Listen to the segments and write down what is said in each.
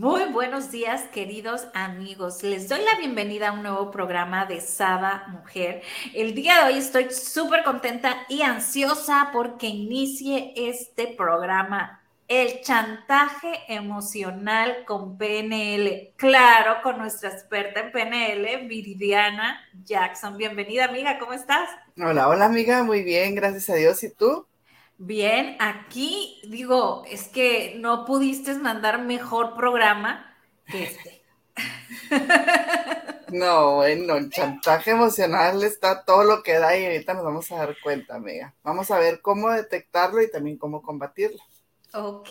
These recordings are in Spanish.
Muy buenos días, queridos amigos. Les doy la bienvenida a un nuevo programa de Sada Mujer. El día de hoy estoy súper contenta y ansiosa porque inicie este programa. El chantaje emocional con PNL. Claro, con nuestra experta en PNL, Viridiana Jackson. Bienvenida, amiga, ¿cómo estás? Hola, hola, amiga, muy bien, gracias a Dios. ¿Y tú? Bien, aquí digo, es que no pudiste mandar mejor programa que este. No, bueno, el chantaje emocional está todo lo que da y ahorita nos vamos a dar cuenta, amiga. Vamos a ver cómo detectarlo y también cómo combatirlo. Ok,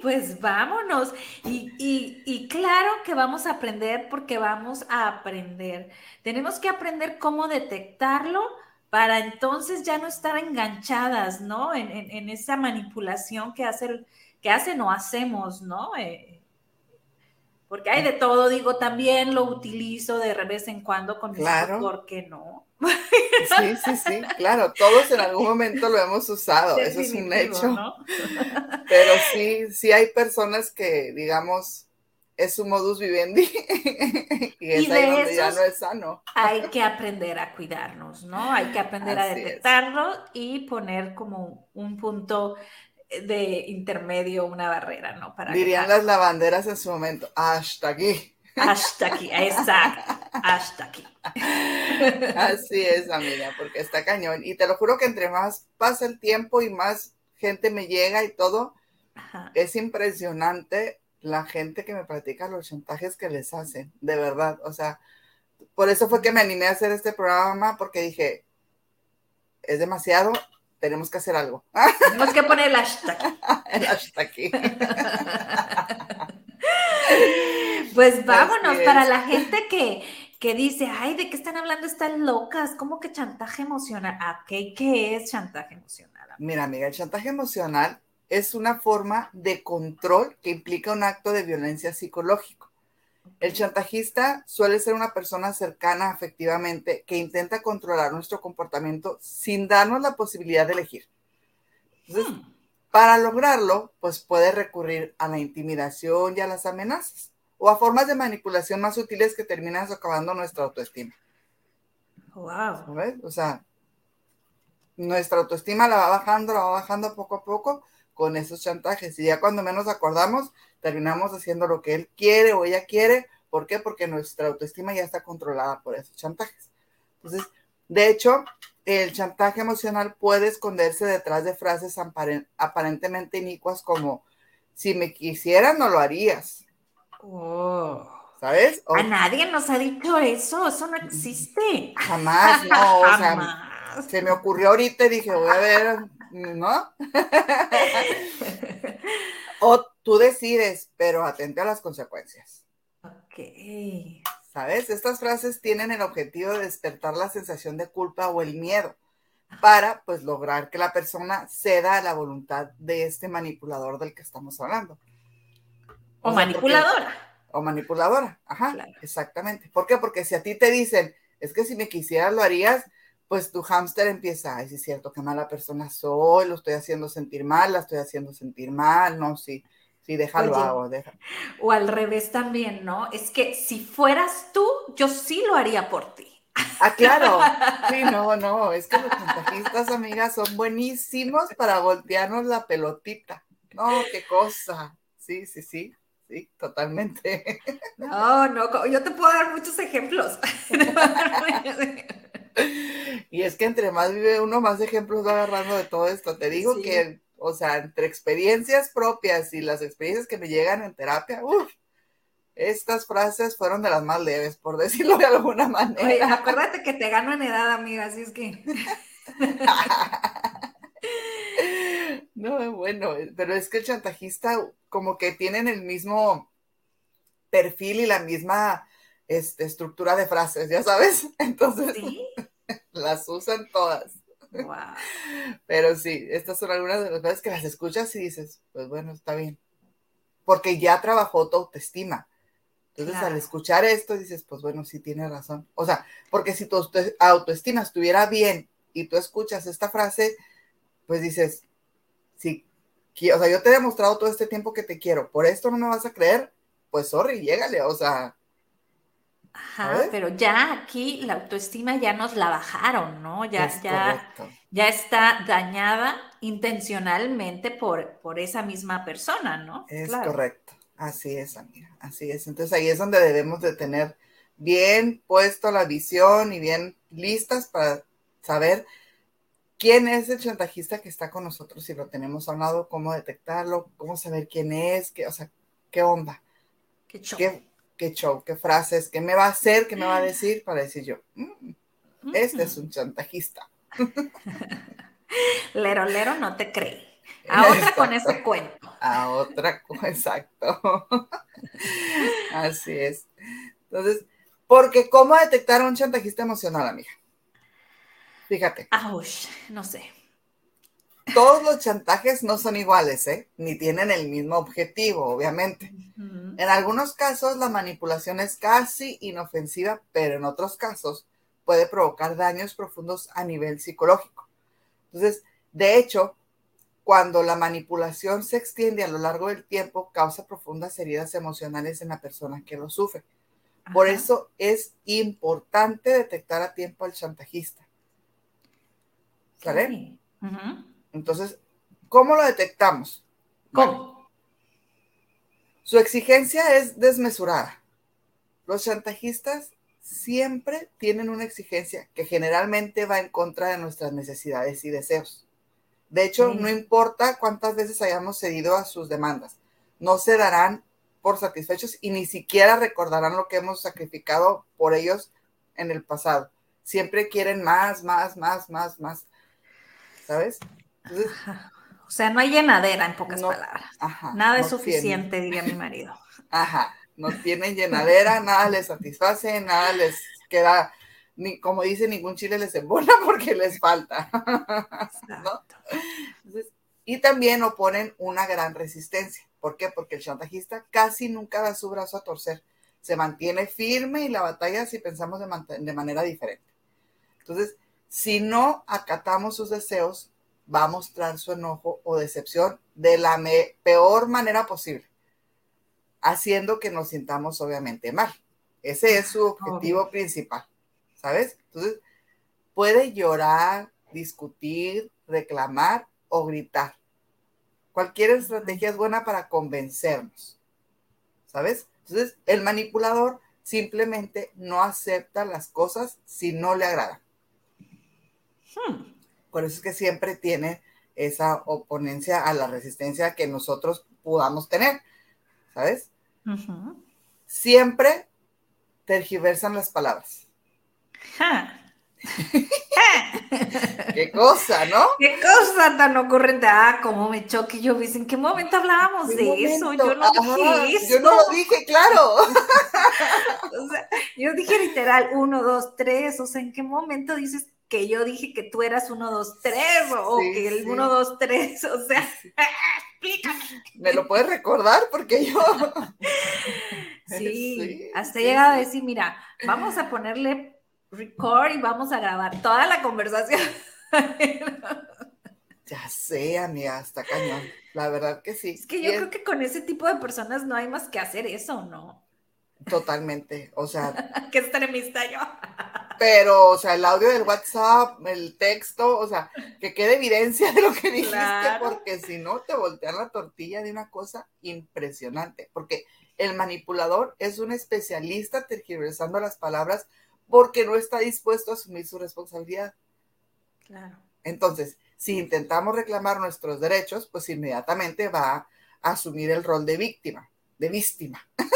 pues vámonos. Y, y, y, claro que vamos a aprender porque vamos a aprender. Tenemos que aprender cómo detectarlo para entonces ya no estar enganchadas, ¿no? En, en, esa manipulación que, hace, que hacen o hacemos, ¿no? Eh, porque hay de todo, digo, también lo utilizo de vez en cuando con claro. ¿por qué no? Sí, sí, sí, claro, todos en algún momento lo hemos usado, eso es un hecho. ¿no? Pero sí, sí hay personas que, digamos, es su modus vivendi y es ahí donde ya no es sano. Hay que aprender a cuidarnos, ¿no? Hay que aprender Así a detectarlo es. y poner como un punto de intermedio, una barrera, ¿no? Para Dirían las lavanderas en su momento, hasta aquí. Hasta aquí, exacto, hasta aquí. Así es, amiga, porque está cañón. Y te lo juro que entre más pasa el tiempo y más gente me llega y todo, Ajá. es impresionante la gente que me practica los chantajes que les hacen, de verdad. O sea, por eso fue que me animé a hacer este programa, porque dije, es demasiado, tenemos que hacer algo. Tenemos que poner el hashtag. el hashtag. pues vámonos, para la gente que, que dice, ay, ¿de qué están hablando? Están locas, ¿cómo que chantaje emocional? ¿Qué, ¿Qué es chantaje emocional? Mira, amiga, el chantaje emocional es una forma de control que implica un acto de violencia psicológico. El chantajista suele ser una persona cercana afectivamente que intenta controlar nuestro comportamiento sin darnos la posibilidad de elegir. Entonces, hmm. para lograrlo, pues puede recurrir a la intimidación y a las amenazas o a formas de manipulación más sutiles que terminan socavando nuestra autoestima. Wow. ¿Ves? O sea, nuestra autoestima la va bajando, la va bajando poco a poco con esos chantajes. Y ya cuando menos acordamos, terminamos haciendo lo que él quiere o ella quiere. ¿Por qué? Porque nuestra autoestima ya está controlada por esos chantajes. Entonces, de hecho, el chantaje emocional puede esconderse detrás de frases aparentemente inicuas como, si me quisieras, no lo harías. Oh. ¿Sabes? O, a nadie nos ha dicho eso, eso no existe. Jamás, no, o sea, se me ocurrió ahorita y dije, voy a ver, ¿no? o tú decides, pero atente a las consecuencias. Ok. ¿Sabes? Estas frases tienen el objetivo de despertar la sensación de culpa o el miedo para, pues, lograr que la persona ceda a la voluntad de este manipulador del que estamos hablando. O, o sea, manipuladora. Porque, o manipuladora, ajá, claro. exactamente. ¿Por qué? Porque si a ti te dicen, es que si me quisieras lo harías, pues tu hámster empieza, ay, sí es cierto, qué mala persona soy, lo estoy haciendo sentir mal, la estoy haciendo sentir mal, no, sí, sí, déjalo, Oye, hago, déjalo. O al revés también, ¿no? Es que si fueras tú, yo sí lo haría por ti. Ah, claro. Sí, no, no, es que los chantajistas, amigas, son buenísimos para voltearnos la pelotita. No, qué cosa. Sí, sí, sí. Sí, totalmente. No, no, yo te puedo dar muchos ejemplos. Y es que entre más vive uno, más ejemplos va agarrando de todo esto. Te digo sí. que, o sea, entre experiencias propias y las experiencias que me llegan en terapia, uff, estas frases fueron de las más leves, por decirlo de alguna manera. Oye, acuérdate que te gano en edad, amiga, así es que. no, bueno, pero es que el chantajista como que tienen el mismo perfil y la misma este, estructura de frases, ya sabes. Entonces, las usan todas. Pero sí, estas son algunas de las veces que las escuchas y dices, pues bueno, está bien. Porque ya trabajó tu autoestima. Entonces, al escuchar esto, dices, pues bueno, sí tiene razón. O sea, porque si tu autoestima estuviera bien y tú escuchas esta frase, pues dices, sí, o sea, yo te he demostrado todo este tiempo que te quiero, por esto no me vas a creer, pues sorry, llégale, o sea. Ajá, pero ya aquí la autoestima ya nos la bajaron, ¿no? Ya, ya, ya está dañada intencionalmente por, por esa misma persona, ¿no? Es correcto. Así es, amiga, así es. Entonces ahí es donde debemos de tener bien puesto la visión y bien listas para saber quién es el chantajista que está con nosotros, si lo tenemos a un lado, cómo detectarlo, cómo saber quién es, qué, o sea, qué onda. Qué show. Qué, show, qué frases, qué me va a hacer, qué me va a decir para decir yo, mm, este es un chantajista. Lero, lero, no te cree. A otra con ese cuento. A otra, exacto. Así es. Entonces, porque ¿cómo detectar a un chantajista emocional, amiga? Fíjate. Aush, no sé. Todos los chantajes no son iguales, ¿eh? Ni tienen el mismo objetivo, obviamente. En algunos casos la manipulación es casi inofensiva, pero en otros casos puede provocar daños profundos a nivel psicológico. Entonces, de hecho, cuando la manipulación se extiende a lo largo del tiempo, causa profundas heridas emocionales en la persona que lo sufre. Por eso es importante detectar a tiempo al chantajista. ¿Sale? Entonces, ¿cómo lo detectamos? ¿Cómo? su exigencia es desmesurada. Los chantajistas siempre tienen una exigencia que generalmente va en contra de nuestras necesidades y deseos. De hecho, no importa cuántas veces hayamos cedido a sus demandas, no se darán por satisfechos y ni siquiera recordarán lo que hemos sacrificado por ellos en el pasado. Siempre quieren más, más, más, más, más. ¿Sabes? O sea, no hay llenadera en pocas palabras. nada es suficiente, diría mi marido. Ajá, no tienen llenadera, nada les satisface, nada les queda ni, como dice, ningún chile les embona porque les falta. y también oponen una gran resistencia. ¿Por qué? Porque el chantajista casi nunca da su brazo a torcer. Se mantiene firme y la batalla si pensamos de, de manera diferente. Entonces, si no acatamos sus deseos, va a mostrar su enojo o decepción de la peor manera posible, haciendo que nos sintamos obviamente mal. Ese es su objetivo principal. ¿sabes? Entonces, puede llorar, discutir, reclamar o gritar. Cualquier estrategia es buena para convencernos, ¿sabes? Entonces, el manipulador simplemente no acepta las cosas si no le agradan. Hmm. Por eso es que siempre tiene esa oponencia a la resistencia que nosotros podamos tener, ¿sabes? Siempre tergiversan las palabras. Qué cosa, ¿no? Qué cosa tan ocurrente. Ah, cómo me choque. Yo dije, ¿en qué momento hablábamos de eso? Yo no dije eso. Yo no lo dije, claro. o sea, yo dije literal uno, dos, tres. O sea, ¿en qué momento dices que yo dije que tú eras uno, dos, tres? O que el uno, dos, tres. O sea, explícame. ¿Me lo puedes recordar? Porque yo. sí, hasta he llegado a decir, mira, vamos a ponerle record y vamos a grabar toda la conversación. ya sé, amiga, hasta cañón. La verdad que sí. Es que yo creo que con ese tipo de personas no hay más que hacer eso, ¿no? Totalmente, o sea. que extremista yo. pero, o sea, el audio del WhatsApp, el texto, o sea, que quede evidencia de lo que dijiste, porque si no te voltean la tortilla de una cosa impresionante, porque el manipulador es un especialista tergiversando las palabras porque no está dispuesto a asumir su responsabilidad. Claro. Entonces, si intentamos reclamar nuestros derechos, pues inmediatamente va a asumir el rol de víctima, de víctima.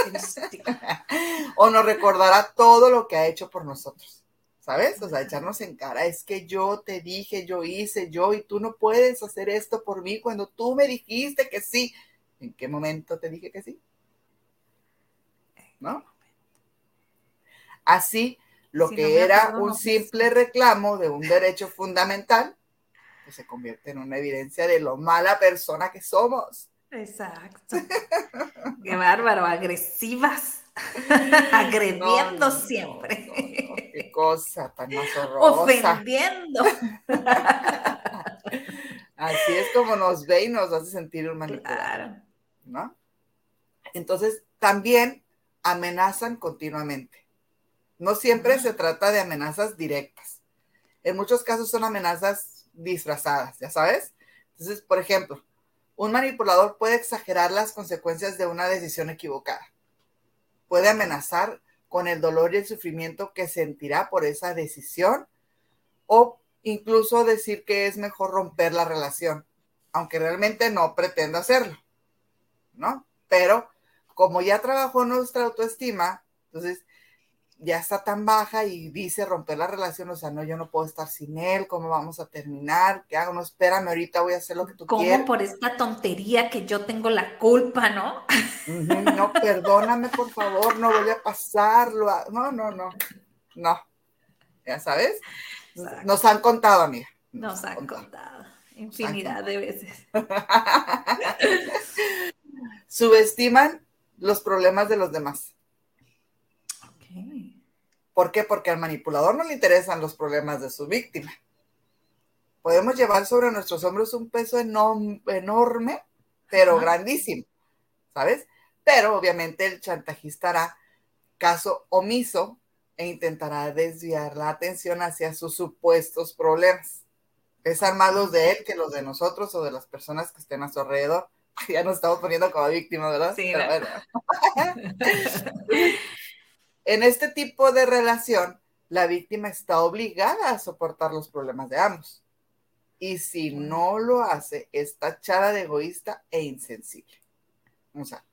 o nos recordará todo lo que ha hecho por nosotros. ¿Sabes? O sea, echarnos en cara, es que yo te dije, yo hice, yo, y tú no puedes hacer esto por mí cuando tú me dijiste que sí. ¿En qué momento te dije que sí? ¿no? Así, lo que era un simple reclamo de un derecho fundamental, pues se convierte en una evidencia de lo mala persona que somos. Exacto. Qué bárbaro, agresivas. Agrediendo siempre. qué cosa tan más horrorosa. Ofendiendo. Así es como nos ve y nos hace sentir un manipulador. ¿No? Entonces, también amenazan continuamente. No siempre se trata de amenazas directas. En muchos casos son amenazas disfrazadas, ¿ya sabes? Entonces, por ejemplo, un manipulador puede exagerar las consecuencias de una decisión equivocada. Puede amenazar con el dolor y el sufrimiento que sentirá por esa decisión o incluso decir que es mejor romper la relación, aunque realmente no pretenda hacerlo, ¿no? Pero como ya trabajó nuestra autoestima, entonces ya está tan baja y dice romper la relación, o sea, no, yo no puedo estar sin él, ¿cómo vamos a terminar? ¿Qué hago? No, espérame, ahorita voy a hacer lo que tú quieras. ¿Cómo por esta tontería que yo tengo la culpa, no? no, perdóname, por favor, no voy a pasarlo. No, no, no, no. ¿Ya sabes? Nos han contado, amiga. Nos, han, contado. infinidad de veces. Subestiman los problemas de los demás. ¿Por qué? Porque al manipulador no le interesan los problemas de su víctima. Podemos llevar sobre nuestros hombros un peso enorme, pero grandísimo, ¿sabes? Pero obviamente el chantajista hará caso omiso e intentará desviar la atención hacia sus supuestos problemas. Pesan más los de él que los de nosotros o de las personas que estén a su alrededor. Ya nos estamos poniendo como víctimas, ¿verdad? Sí, En este tipo de relación, la víctima está obligada a soportar los problemas de ambos. Y si no lo hace, es tachada de egoísta e insensible. O sea,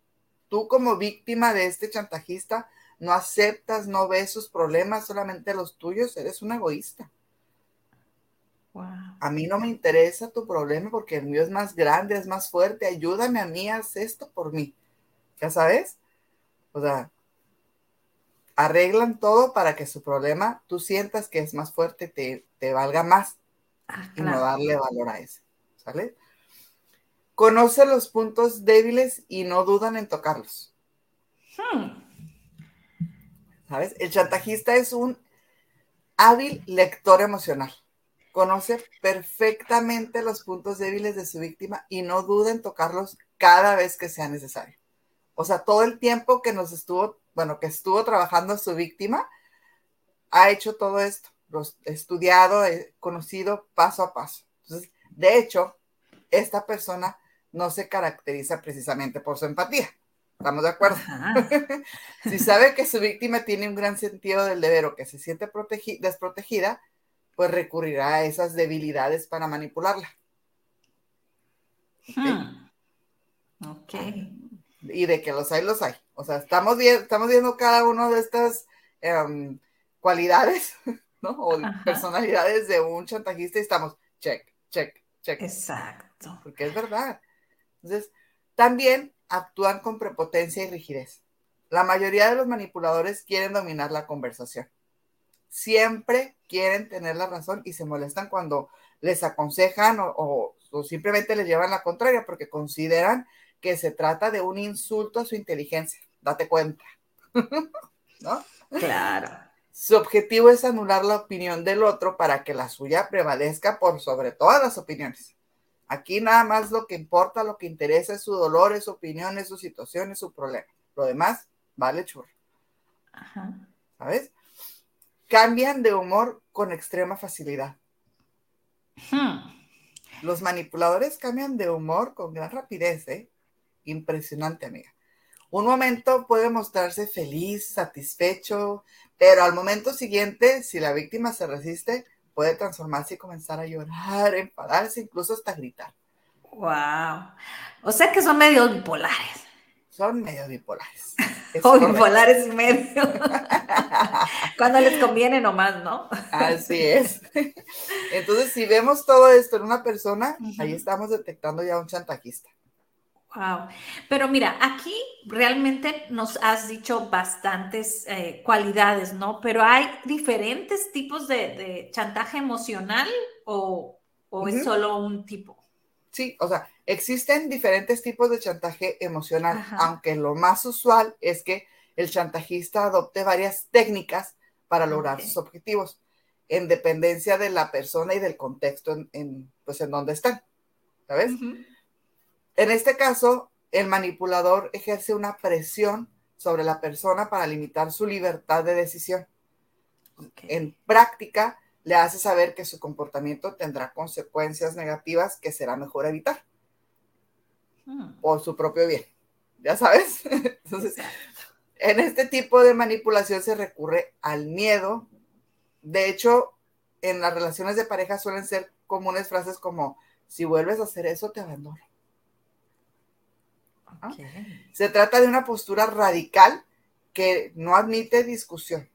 tú como víctima de este chantajista, no aceptas, no ves sus problemas, solamente los tuyos, eres un egoísta. A mí no me interesa tu problema porque el mío es más grande, es más fuerte, ayúdame a mí, haz esto por mí. ¿Ya sabes? O sea, arreglan todo para que su problema tú sientas que es más fuerte, te, te valga más ah, y no darle valor a ese. ¿Sale? Conoce los puntos débiles y no dudan en tocarlos. Hmm. ¿Sabes? El chantajista es un hábil lector emocional. Conoce perfectamente los puntos débiles de su víctima y no duda en tocarlos cada vez que sea necesario. O sea, todo el tiempo que nos estuvo bueno, que estuvo trabajando su víctima, ha hecho todo esto, lo estudiado, eh, conocido paso a paso. Entonces, de hecho, esta persona no se caracteriza precisamente por su empatía. ¿Estamos de acuerdo? si sabe que su víctima tiene un gran sentido del deber o que se siente desprotegida, pues recurrirá a esas debilidades para manipularla. Hmm. ok. Y de que los hay, los hay. O sea, estamos, viendo, estamos viendo cada una de estas em, cualidades, ¿no? O personalidades de un chantajista y estamos, check, check, check. Exacto. Porque es verdad. Entonces, también actúan con prepotencia y rigidez. La mayoría de los manipuladores quieren dominar la conversación. Siempre quieren tener la razón y se molestan cuando les aconsejan o simplemente les llevan la contraria porque consideran que se trata de un insulto a su inteligencia. Date cuenta. ¿No? Claro. Su objetivo es anular la opinión del otro para que la suya prevalezca por sobre todas las opiniones. Aquí nada más lo que importa, lo que interesa es su dolor, es su opinión, es su situación, es su problema. Lo demás vale churro. Ajá. ¿Sabes? Cambian de humor con extrema facilidad. Hmm. Los manipuladores cambian de humor con gran rapidez, ¿eh? Impresionante, amiga. Un momento puede mostrarse feliz, satisfecho, pero al momento siguiente, si la víctima se resiste, puede transformarse y comenzar a llorar, enfadarse, incluso hasta gritar. Wow. O sea que son medios bipolares. Son medios bipolares. o bipolares y medio. Cuando les conviene nomás, ¿no? Así es. Entonces, si vemos todo esto en una persona, ahí estamos detectando ya un chantajista. Wow. Pero mira, aquí realmente nos has dicho bastantes eh, cualidades, ¿no? Pero hay diferentes tipos de, chantaje emocional o, es solo un tipo. Sí, o sea, existen diferentes tipos de chantaje emocional, aunque lo más usual es que el chantajista adopte varias técnicas para lograr sus objetivos, en dependencia de la persona y del contexto en, pues, en donde están, ¿sabes? En este caso, el manipulador ejerce una presión sobre la persona para limitar su libertad de decisión. En práctica, le hace saber que su comportamiento tendrá consecuencias negativas que será mejor evitar hmm. por su propio bien. ¿Ya sabes? Entonces, en este tipo de manipulación se recurre al miedo. De hecho, en las relaciones de pareja suelen ser comunes frases como, si vuelves a hacer eso, te abandono. Se trata de una postura radical que no admite discusión,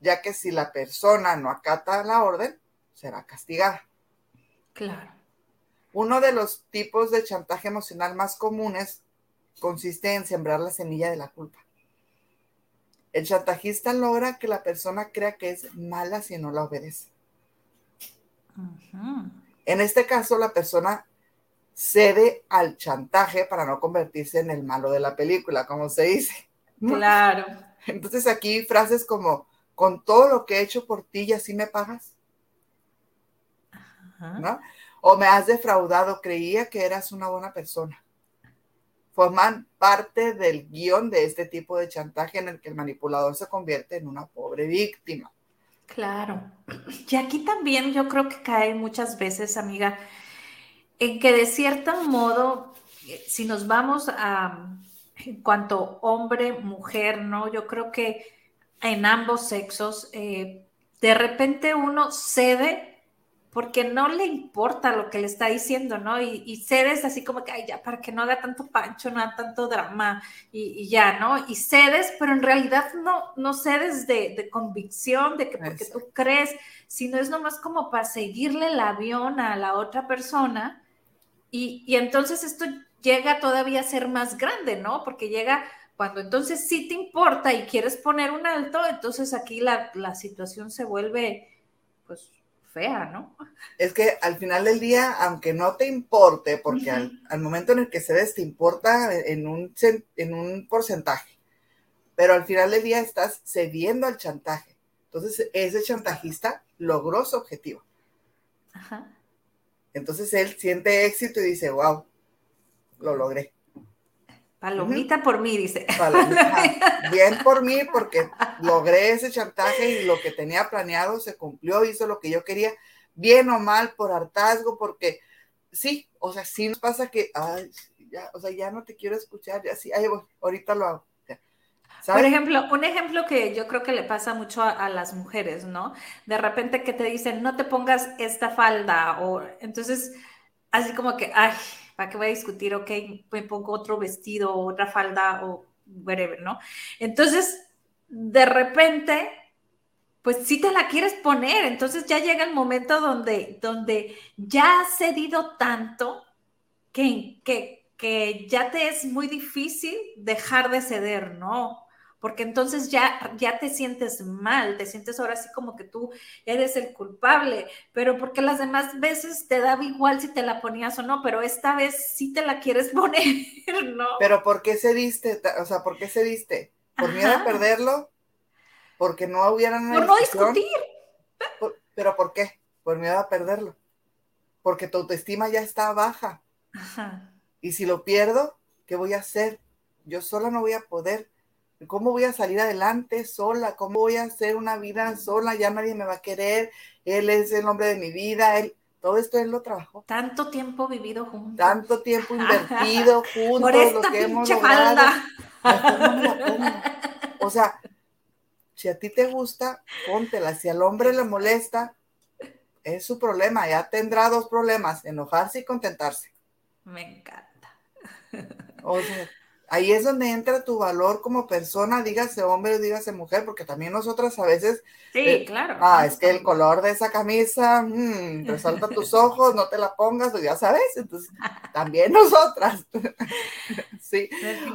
ya que si la persona no acata la orden, será castigada. Claro. Uno de los tipos de chantaje emocional más comunes consiste en sembrar la semilla de la culpa. El chantajista logra que la persona crea que es mala si no la obedece. En este caso, la persona cede al chantaje para no convertirse en el malo de la película, como se dice. Claro. Entonces aquí frases como, con todo lo que he hecho por ti y así me pagas. ¿No? O me has defraudado, creía que eras una buena persona. Forman parte del guion de este tipo de chantaje en el que el manipulador se convierte en una pobre víctima. Claro. Y aquí también yo creo que cae muchas veces, amiga, en que de cierto modo, eh, si nos vamos a, en cuanto hombre, mujer, ¿no? Yo creo que en ambos sexos, eh, de repente uno cede porque no le importa lo que le está diciendo, ¿no? Y, cedes así como que, ay, ya, para que no haga tanto pancho, no haga tanto drama y, ya, ¿no? Y cedes, pero en realidad no, no cedes de, convicción, de que porque tú crees, sino es nomás como para seguirle el avión a la otra persona y, entonces esto llega todavía a ser más grande, ¿no? Porque llega cuando entonces sí te importa y quieres poner un alto, entonces aquí la, situación se vuelve, pues, fea, ¿no? Es que al final del día, aunque no te importe, porque al, momento en el que cedes te importa en un, en un porcentaje, pero al final del día estás cediendo al chantaje. Entonces, ese chantajista logró su objetivo. Ajá. Entonces él siente éxito y dice, wow, lo logré. Palomita por mí, dice. Bien por mí, porque logré ese chantaje y lo que tenía planeado se cumplió, hizo lo que yo quería, bien o mal, por hartazgo, porque sí, o sea, sí nos pasa que, ay, ya, o sea, ya no te quiero escuchar, ya sí, ahí ahorita lo hago. Por ejemplo, un ejemplo que yo creo que le pasa mucho a, las mujeres, ¿no? De repente que te dicen, no te pongas esta falda, o entonces, así como que, ay, ¿para qué voy a discutir? Ok, me pongo otro vestido, otra falda, o whatever, ¿no? Entonces, de repente, pues sí te la quieres poner, entonces ya llega el momento donde, donde ya has cedido tanto que, que, que ya te es muy difícil dejar de ceder, ¿no? Porque entonces ya, ya te sientes mal, te sientes ahora así como que tú eres el culpable, pero porque las demás veces te daba igual si te la ponías o no, pero esta vez sí te la quieres poner, ¿no? Pero ¿por qué cediste? O sea, ¿por qué cediste? ¿Por miedo a perderlo? ¿Porque no hubieran Por no discutir. ¿Pero por qué? Por miedo a perderlo. Porque tu autoestima ya está baja. Ajá. Y si lo pierdo, ¿qué voy a hacer? Yo sola no voy a poder ¿Cómo voy a salir adelante sola? ¿Cómo voy a hacer una vida sola? Ya nadie me va a querer. Él es el hombre de mi vida. Él, todo esto él lo trabajó. Tanto tiempo vivido juntos. Tanto tiempo invertido juntos. Por esta lo que hemos falda. O sea, si a ti te gusta, póntela. Si al hombre le molesta, es su problema. Ya tendrá dos problemas, enojarse y contentarse. Me encanta. O sea, ahí es donde entra tu valor como persona, dígase hombre o dígase mujer, porque también nosotras a veces... Sí, eh, claro. Ah, es que el color de esa camisa, mmm, resalta tus ojos, no te la pongas, pues ya sabes, entonces también nosotras. sí.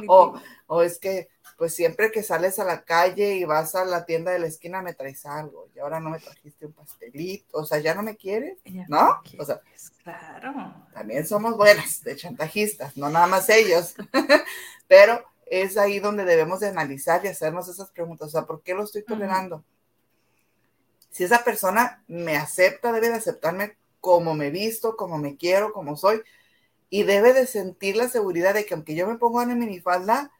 O, o es que pues siempre que sales a la calle y vas a la tienda de la esquina me traes algo y ahora no me trajiste un pastelito, o sea, ya no me quieres, ¿no? o sea, claro. También somos buenas de chantajistas, no nada más ellos, pero es ahí donde debemos de analizar y hacernos esas preguntas, o sea, ¿por qué lo estoy tolerando? Si esa persona me acepta, debe de aceptarme como me visto, como me quiero, como soy, y debe de sentir la seguridad de que aunque yo me ponga una minifalda,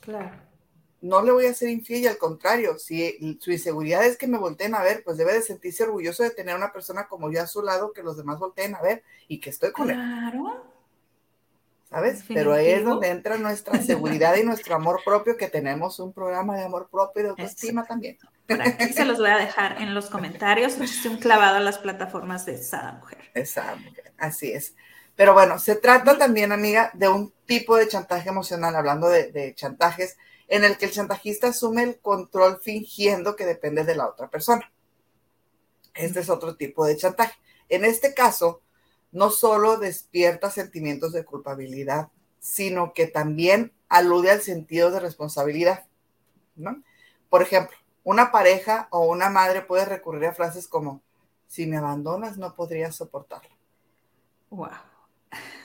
Claro. No le voy a ser infiel y al contrario, si su inseguridad es que me volteen a ver, pues debe de sentirse orgulloso de tener una persona como yo a su lado que los demás volteen a ver y que estoy con él. Claro. ¿Sabes? Pero ahí es donde entra nuestra seguridad y nuestro amor propio, que tenemos un programa de amor propio y de autoestima también. Por aquí se los voy a dejar en los comentarios. Un clavado a las plataformas de Sada Mujer. Esa mujer, así es. Pero bueno, se trata también, amiga, de un tipo de chantaje emocional, hablando de, chantajes, en el que el chantajista asume el control fingiendo que depende de la otra persona. Este es otro tipo de chantaje. En este caso, no solo despierta sentimientos de culpabilidad, sino que también alude al sentido de responsabilidad. Por ejemplo, una pareja o una madre puede recurrir a frases como, si me abandonas no podría soportarlo. Wow.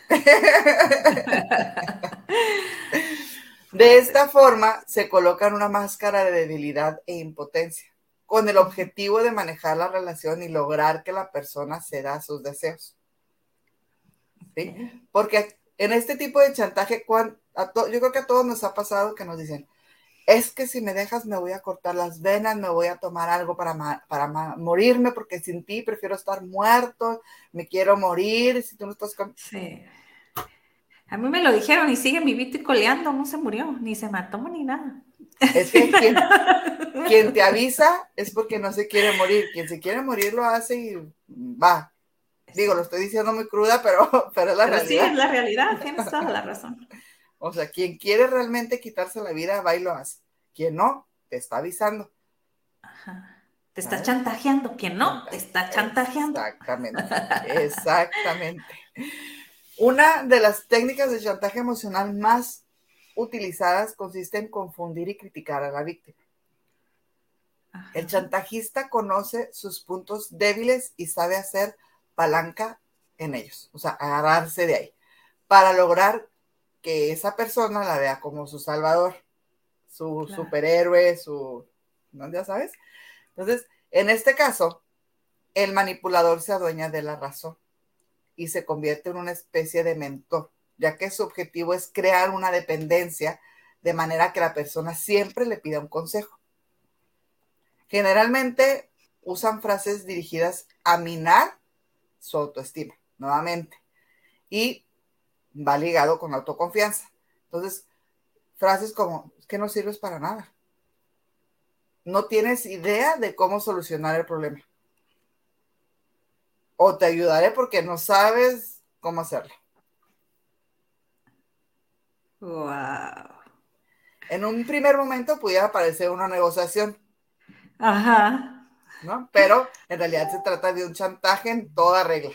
De esta forma se colocan una máscara de debilidad e impotencia, con el objetivo de manejar la relación y lograr que la persona ceda a sus deseos. Porque en este tipo de chantaje, yo creo que a todos nos ha pasado que nos dicen, es que si me dejas me voy a cortar las venas, me voy a tomar algo para, para morirme, porque sin ti prefiero estar muerto, me quiero morir, si tú no estás con... Sí. A mí me lo dijeron y sigue vivito y coleando, no se murió, ni se mató ni nada. Es que quien, te avisa es porque no se quiere morir. Quien se quiere morir lo hace y va. Digo, lo estoy diciendo muy cruda, pero, pero es la realidad. Sí, es la realidad, tienes toda la razón. O sea, quien quiere realmente quitarse la vida, va y lo hace. Quien no, te está avisando. Ajá. Te está chantajeando. Quien no, te está chantajeando. Exactamente, exactamente. Una de las técnicas de chantaje emocional más utilizadas consiste en confundir y criticar a la víctima. El chantajista conoce sus puntos débiles y sabe hacer palanca en ellos, o sea, agarrarse de ahí, para lograr que esa persona la vea como su salvador, su superhéroe, su, ¿no? Ya sabes. Entonces, en este caso, el manipulador se adueña de la razón y se convierte en una especie de mentor, ya que su objetivo es crear una dependencia de manera que la persona siempre le pida un consejo. Generalmente usan frases dirigidas a minar su autoestima, nuevamente, y va ligado con autoconfianza. Entonces, frases como, es que no sirves para nada. No tienes idea de cómo solucionar el problema o te ayudaré porque no sabes cómo hacerlo. Wow. En un primer momento pudiera parecer una negociación. Ajá. ¿No? Pero en realidad se trata de un chantaje en toda regla.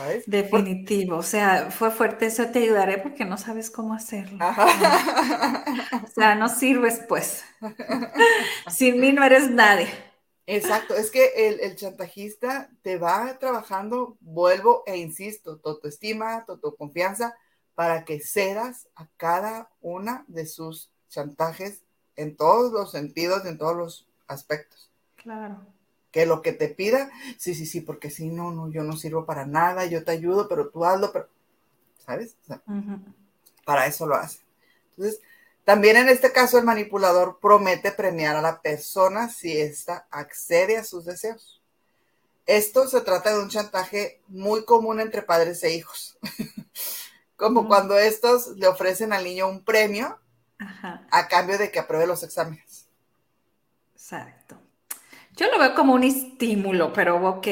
¿Sabes? Definitivo, o sea, fue fuerte eso, te ayudaré porque no sabes cómo hacerlo. Ajá. O sea, no sirves pues. Sin mí no eres nadie. Exacto, es que el, chantajista te va trabajando, vuelvo e insisto, tu autoestima, tu autoconfianza, para que cedas a cada una de sus chantajes en todos los sentidos, en todos los aspectos. Claro. Que lo que te pida, sí, sí, sí, porque si no, no, yo no sirvo para nada, yo te ayudo, pero tú hazlo, pero, ¿sabes? Para eso lo hace. Entonces, también en este caso el manipulador promete premiar a la persona si ésta accede a sus deseos. Esto se trata de un chantaje muy común entre padres e hijos, como cuando estos le ofrecen al niño un premio a cambio de que apruebe los exámenes. Exacto. Yo lo veo como un estímulo, pero ok.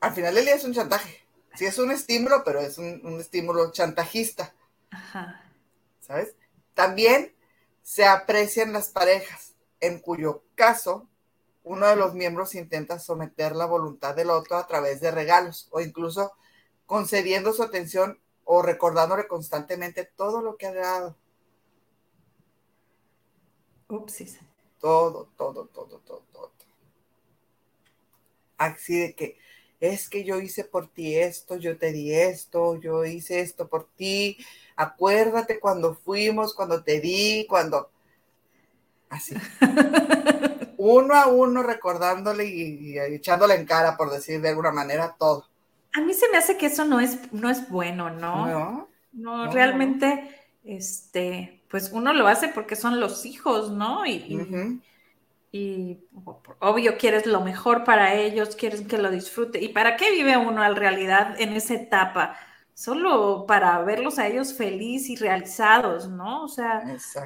Al final del día es un chantaje. Sí es un estímulo, pero es un, estímulo chantajista. Ajá. ¿Sabes? También se aprecian las parejas, en cuyo caso uno de los miembros intenta someter la voluntad del otro a través de regalos o incluso concediendo su atención o recordándole constantemente todo lo que ha dado. Upsis. Todo, todo, todo, todo, todo. Así de que es que yo hice por ti esto, yo te di esto, yo hice esto por ti. Acuérdate cuando fuimos, cuando te di, cuando... Así. uno a uno recordándole y, echándole en cara, por decir de alguna manera, todo. A mí se me hace que eso no es, no es bueno, ¿no? No. No, realmente, este, pues uno lo hace porque son los hijos, ¿no? Y, y, obvio quieres lo mejor para ellos, quieres que lo disfrute. ¿Y para qué vive uno en realidad en esa etapa? Solo para verlos a ellos felices y realizados, ¿no? O sea,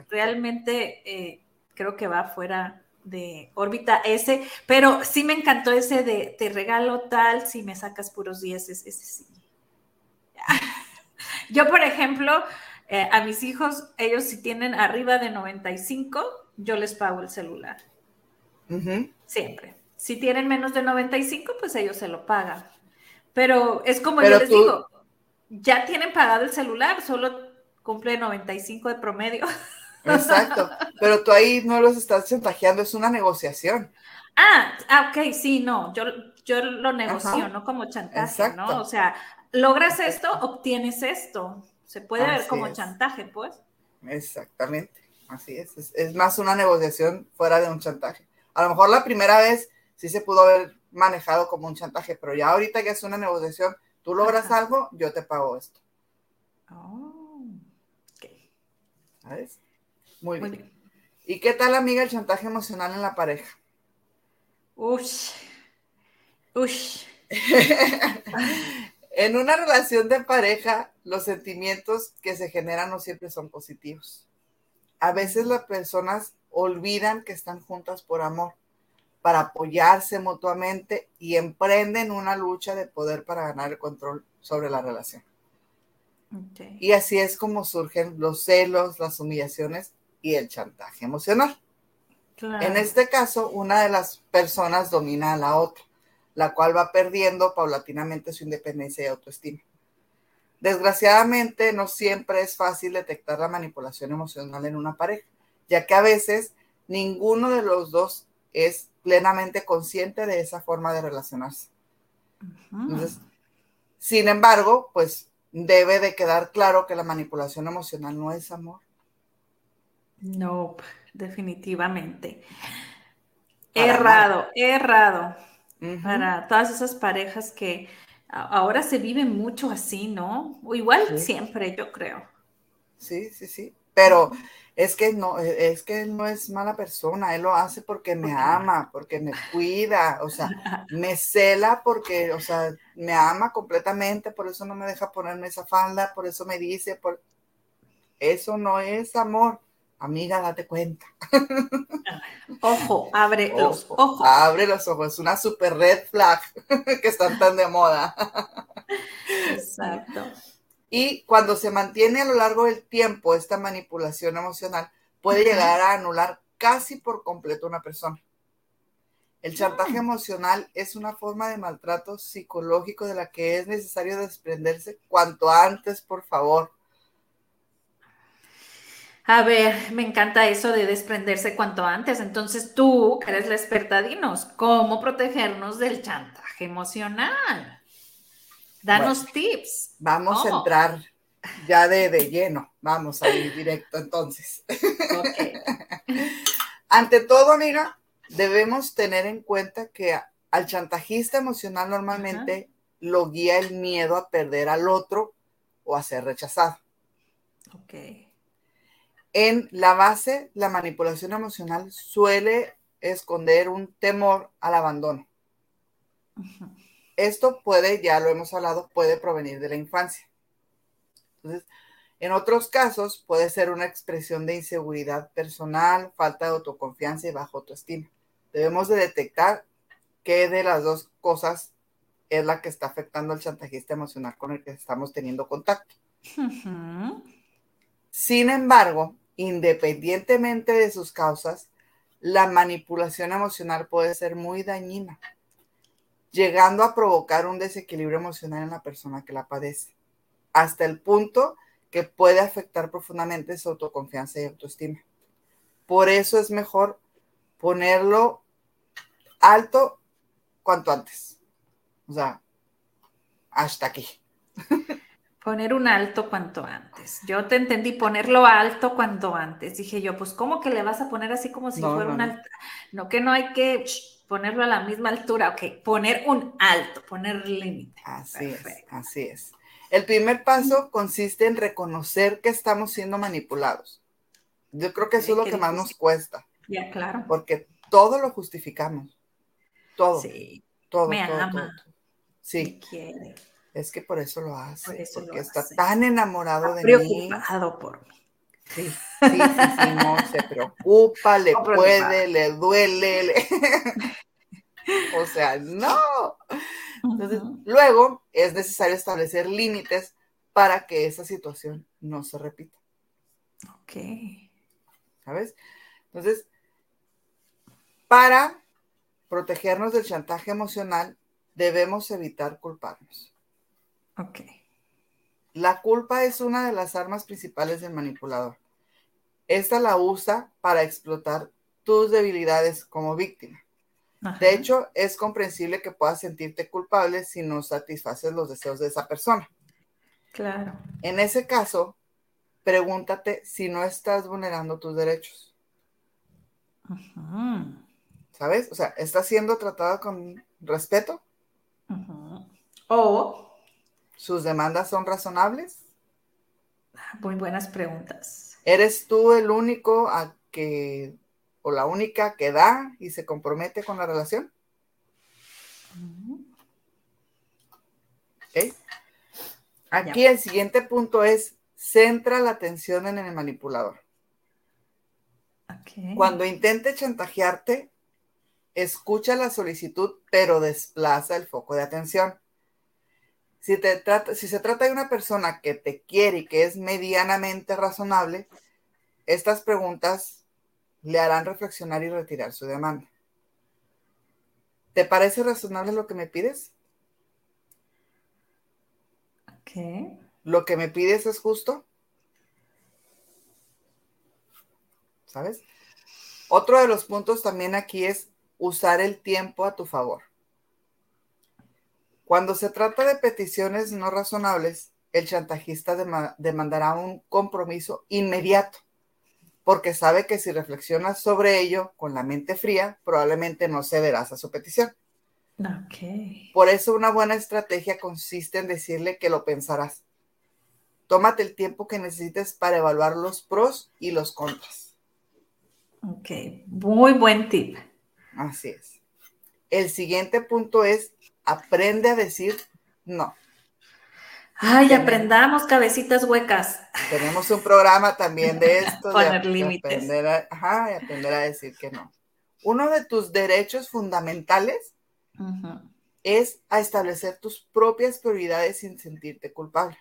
realmente eh, creo que va fuera de órbita ese, pero sí me encantó ese de te regalo tal si me sacas puros dieces, ese sí. Yo, por ejemplo, eh, a mis hijos, ellos si tienen arriba de 95, yo les pago el celular. Siempre. Si tienen menos de 95, pues ellos se lo pagan. Pero es como yo les digo, ya tienen pagado el celular, solo cumple 95 de promedio. Exacto, pero tú ahí no los estás chantajeando, es una negociación. Ah, ah ok, sí, no, yo, yo lo negocio, no como chantaje, ¿no? O sea, logras esto, obtienes esto. Se puede ver como chantaje, pues. Exactamente, así es. es. más una negociación fuera de un chantaje. A lo mejor la primera vez sí se pudo haber manejado como un chantaje, pero ya ahorita que es una negociación, tú logras algo, yo te pago esto. Oh, ok. ¿Sabes? Muy, bien. ¿Y qué tal, amiga, el chantaje emocional en la pareja? Ush. Ush. en una relación de pareja, los sentimientos que se generan no siempre son positivos. A veces las personas olvidan que están juntas por amor, para apoyarse mutuamente y emprenden una lucha de poder para ganar el control sobre la relación. Y así es como surgen los celos, las humillaciones y el chantaje emocional. En este caso, una de las personas domina a la otra, la cual va perdiendo paulatinamente su independencia y autoestima. Desgraciadamente, no siempre es fácil detectar la manipulación emocional en una pareja, ya que a veces ninguno de los dos es plenamente consciente de esa forma de relacionarse. sin embargo, pues debe de quedar claro que la manipulación emocional no es amor, no, definitivamente. errado, errado. Para todas esas parejas que ahora se vive mucho así, ¿no? O igual siempre, yo creo. Sí, sí, sí. Pero es que no, e, es que él no es mala persona, él lo hace porque me ama, porque me cuida, o sea, me cela porque, o sea, me ama completamente, por eso no me deja ponerme esa falda, por eso me dice, por eso no es amor. Amiga, date cuenta. Ojo, abre los ojos. Abre los ojos. Es una super red flag que están tan de moda. Exacto. Y cuando se mantiene a lo largo del tiempo esta manipulación emocional, puede llegar a anular casi por completo una persona. El chantaje ah. emocional es una forma de maltrato psicológico de la que es necesario desprenderse cuanto antes, por favor. A ver, me encanta eso de desprenderse cuanto antes. Entonces tú, que eres la experta, dinos, ¿cómo protegernos del chantaje emocional? Danos tips. Vamos a entrar ya de, lleno. Vamos a ir directo entonces. Ante todo, amiga, debemos tener en cuenta que al chantajista emocional normalmente lo guía el miedo a perder al otro o a ser rechazado. Ok. En la base, la manipulación emocional suele esconder un temor al abandono. Esto puede, ya lo hemos hablado, puede provenir de la infancia. Entonces, en otros casos puede ser una expresión de inseguridad personal, falta de autoconfianza y bajo autoestima. Debemos de detectar qué de las dos cosas es la que está afectando al chantajista emocional con el que estamos teniendo contacto. Sin embargo, independientemente de sus causas, la manipulación emocional puede ser muy dañina, llegando a provocar un desequilibrio emocional en la persona que la padece, hasta el punto que puede afectar profundamente su autoconfianza y autoestima. Por eso es mejor ponerlo alto cuanto antes. O sea, hasta aquí. Poner un alto cuanto antes. Yo te entendí ponerlo alto cuanto antes. Dije yo, pues ¿cómo que le vas a poner así como si fuera un alto? No, que no hay que ponerlo a la misma altura. Ok, poner un alto, poner límite. Así es, así es. El primer paso consiste en reconocer que estamos siendo manipulados. Yo creo que eso es lo que más nos cuesta. Ya, claro. Porque todo lo justificamos. Todo. Sí. Todo. Me todo, ama. Sí. Me quiere. Es que por eso lo hace. Por eso porque lo está hace. tan enamorado de mí. Preocupado por mí. Sí, sí, sí, sí, no, se preocupa, le No, puede, le duele. le- o sea, no. Entonces, luego es necesario establecer límites para que esa situación no se repita, Ok. ¿sabes? Entonces, para protegernos del chantaje emocional, debemos evitar culparnos. Ok. La culpa es una de las armas principales del manipulador. Esta la usa para explotar tus debilidades como víctima. Ajá. De hecho, es comprensible que puedas sentirte culpable si no satisfaces los deseos de esa persona. Claro. En ese caso, pregúntate si no estás vulnerando tus derechos. ¿sabes? O sea, ¿estás siendo tratada con respeto? O, ¿Sus demandas son razonables? muy buenas preguntas. ¿Eres tú el único a que o la única que da y se compromete con la relación? Aquí el siguiente punto es centra la atención en el manipulador. Cuando intente chantajearte, escucha la solicitud, pero desplaza el foco de atención. Si, te trata, si se trata de una persona que te quiere y que es medianamente razonable, estas preguntas le harán reflexionar y retirar su demanda. ¿Te parece razonable lo que me pides? Ok. ¿Lo que me pides es justo? ¿Sabes? Otro de los puntos también aquí es usar el tiempo a tu favor. Cuando se trata de peticiones no razonables, el chantajista dema- demandará un compromiso inmediato, porque sabe que si reflexionas sobre ello con la mente fría, probablemente no cederás a su petición. Por eso una buena estrategia consiste en decirle que lo pensarás. Tómate el tiempo que necesites para evaluar los pros y los contras. Ok. Muy buen tip. Así es. El siguiente punto es aprende a decir no. Ay, Tenemos- aprendamos cabecitas huecas. Tenemos un programa también de esto. Poner de límites. aprender a, ajá, de aprender a decir que no. Uno de tus derechos fundamentales es a establecer tus propias prioridades sin sentirte culpable.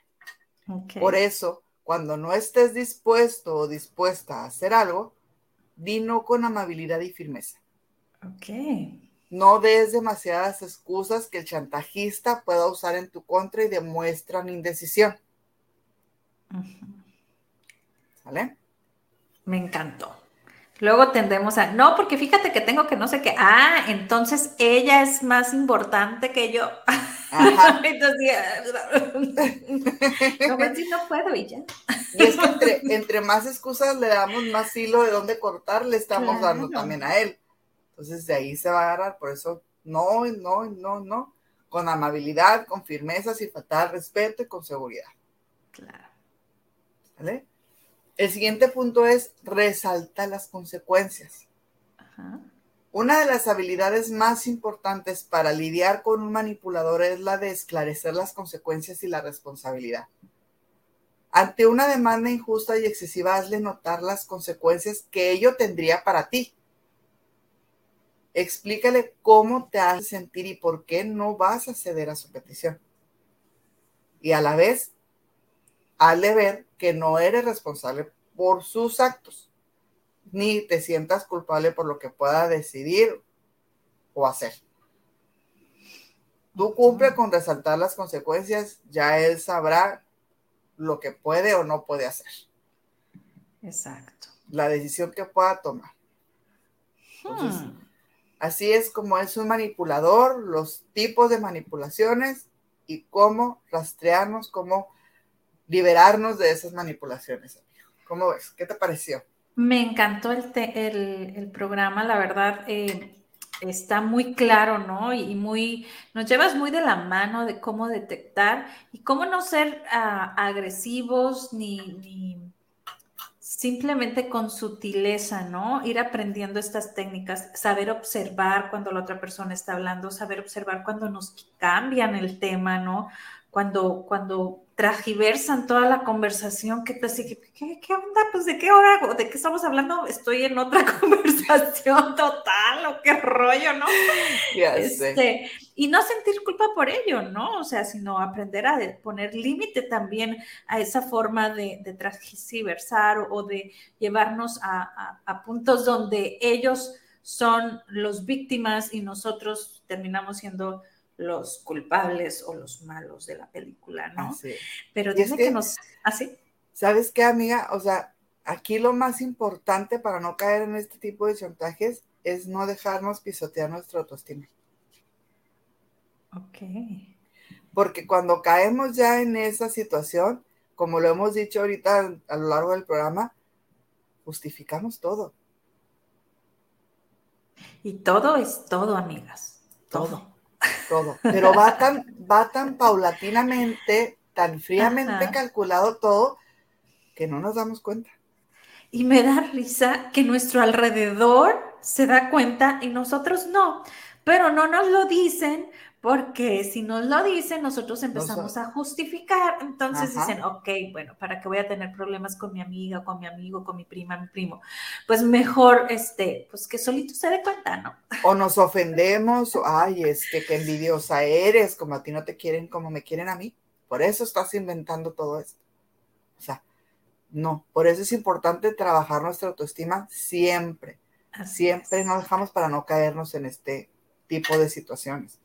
Por eso, cuando no estés dispuesto o dispuesta a hacer algo, di no con amabilidad y firmeza. Ok. No des demasiadas excusas que el chantajista pueda usar en tu contra y demuestran indecisión. Ujú. ¿Sale? Me encantó. Luego tendemos a, no, porque fíjate que tengo que no sé qué. Ah, entonces ella es más importante que yo. Ajá. Entonces, no, pues no puedo y ya. Y es que entre, entre más excusas le damos más hilo de dónde cortar, le estamos dando también a él. Entonces de ahí se va a agarrar. Por eso, no, no, no, no. Con amabilidad, con firmeza, sin faltar respeto y con seguridad. Claro. ¿Vale? El siguiente punto es resalta las consecuencias. Ajá. Una de las habilidades más importantes para lidiar con un manipulador es la de esclarecer las consecuencias y la responsabilidad. Ante una demanda injusta y excesiva, hazle notar las consecuencias que ello tendría para ti. Explícale cómo te hace sentir y por qué no vas a ceder a su petición. Y a la vez, hazle ver que no eres responsable por sus actos, ni te sientas culpable por lo que pueda decidir o hacer. Tú cumple con resaltar las consecuencias, ya él sabrá lo que puede o no puede hacer. Exacto. La decisión que pueda tomar. Hmm. Así es como es un manipulador, los tipos de manipulaciones y cómo rastrearnos, cómo liberarnos de esas manipulaciones. ¿Cómo ves? ¿Qué te pareció? Me encantó el, el, programa, la verdad. Eh, está muy claro, ¿no? Y muy, nos llevas muy de la mano de cómo detectar y cómo no ser ah, agresivos ni, simplemente con sutileza, ¿no? Ir aprendiendo estas técnicas, saber observar cuando la otra persona está hablando, saber observar cuando nos cambian el tema, ¿no? Cuando, cuando tragiversan toda la conversación, que te así, ¿qué, ¿qué, onda? Pues de qué hora, de qué estamos hablando, estoy en otra conversación total, o qué rollo, ¿no? Este, y no sentir culpa por ello, ¿no? O sea, sino aprender a poner límite también a esa forma de, de transgiversar o, de llevarnos a, a puntos donde ellos son los víctimas y nosotros terminamos siendo los culpables o los malos de la película, ¿no? Pero dime que, nos... ¿Así? ¿Ah, ¿Sabes qué, amiga? O sea, aquí lo más importante para no caer en este tipo de chantajes es no dejarnos pisotear nuestra autoestima. Ok. Porque cuando caemos ya en esa situación, como lo hemos dicho ahorita a lo largo del programa, justificamos todo. Y todo es todo, amigas. Todo todo, pero va tan, va tan paulatinamente, tan fríamente calculado todo, que no nos damos cuenta. Y me da risa que nuestro alrededor se da cuenta y nosotros no, pero no nos lo dicen porque si nos lo dicen, nosotros empezamos a justificar. Entonces dicen, ok, bueno, ¿para qué voy a tener problemas con mi amiga, con mi amigo, con mi prima, mi primo? Pues mejor, este, pues que solito se dé cuenta, ¿no? O nos ofendemos, o, ay, este, qué envidiosa eres, como a ti no te quieren como me quieren a mí. Por eso estás inventando todo esto. O sea, no, por eso es importante trabajar nuestra autoestima siempre. siempre no dejamos para no caernos en este tipo de situaciones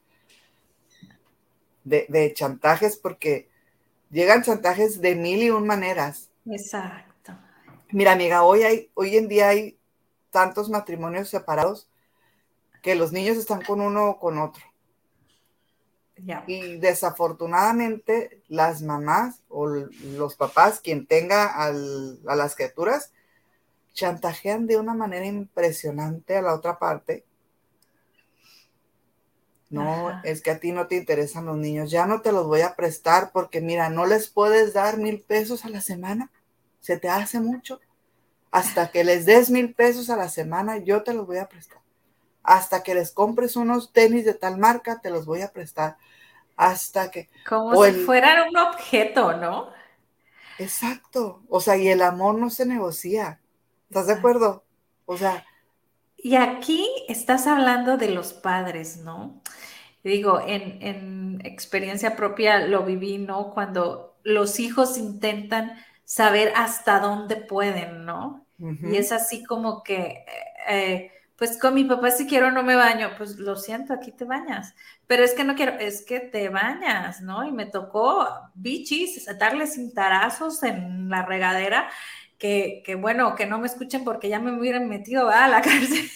de, chantajes porque llegan chantajes de mil y un maneras. Exacto. Mira, amiga, hoy, hay, hoy en día hay tantos matrimonios separados que los niños están con uno o con otro. Y desafortunadamente las mamás o los papás, quien tenga a las criaturas, chantajean de una manera impresionante a la otra parte no, es que a ti no te interesan los niños, ya no te los voy a prestar porque mira, no les puedes dar mil pesos a la semana, se te hace mucho. Hasta que les des mil pesos a la semana, yo te los voy a prestar. Hasta que les compres unos tenis de tal marca, te los voy a prestar. Hasta que... Como si fueran un objeto, ¿no? Exacto. O sea, y el amor no se negocia. ¿Estás de acuerdo? O sea... Y aquí estás hablando de los padres, ¿no? digo, en, experiencia propia lo viví, ¿no? Cuando los hijos intentan saber hasta dónde pueden, ¿no? Y es así como que, eh, pues con mi papá si quiero no me baño, pues lo siento, aquí te bañas, pero es que no quiero, es que te bañas, ¿no? Y me tocó bichis, darle cintarazos en la regadera, que, que bueno, que no me escuchen porque ya me hubieran metido a la cárcel.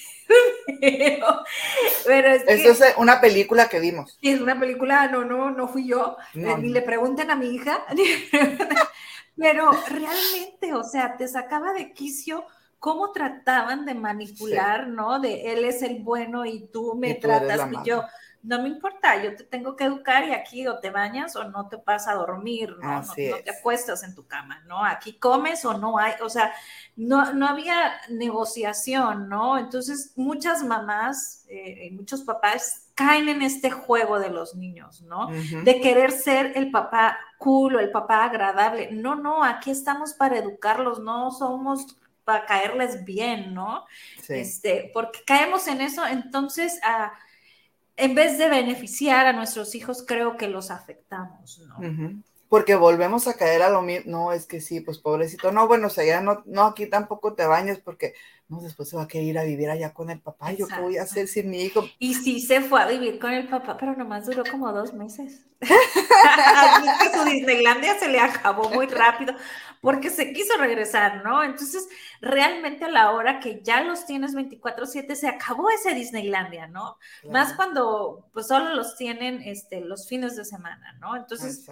pero, es Eso es una película que vimos. Sí, es una película, no, no, no fui yo. Eh, ni le pregunten a mi hija. pero realmente, o sea, te sacaba de quicio cómo trataban de manipular, ¿no? De él es el bueno y tú me tratas y yo no me importa, yo te tengo que educar y aquí o te bañas o no te vas a dormir, ¿no? No, te acuestas en tu cama, ¿no? Aquí comes o no hay, o sea, no, no había negociación, ¿no? Entonces, muchas mamás eh, y muchos papás caen en este juego de los niños, ¿no? De querer ser el papá cool o el papá agradable. No, no, aquí estamos para educarlos, no somos para caerles bien, ¿no? Este, porque caemos en eso, entonces, ah, en vez de beneficiar a nuestros hijos, creo que los afectamos, ¿no? Porque volvemos a caer a lo mismo. No, es que sí, pues pobrecito. No, bueno, o sea, ya no, no, aquí tampoco te bañes porque no, después se va a querer ir a vivir allá con el papá. ¿Yo qué voy a hacer sin mi hijo? Y sí se fue a vivir con el papá, pero nomás duró como dos meses. que su Disneylandia se le acabó muy rápido porque se quiso regresar, ¿no? Entonces, realmente a la hora que ya los tienes 24/7 se acabó ese Disneylandia, ¿no? Más cuando pues solo los tienen este, los fines de semana, ¿no? Entonces,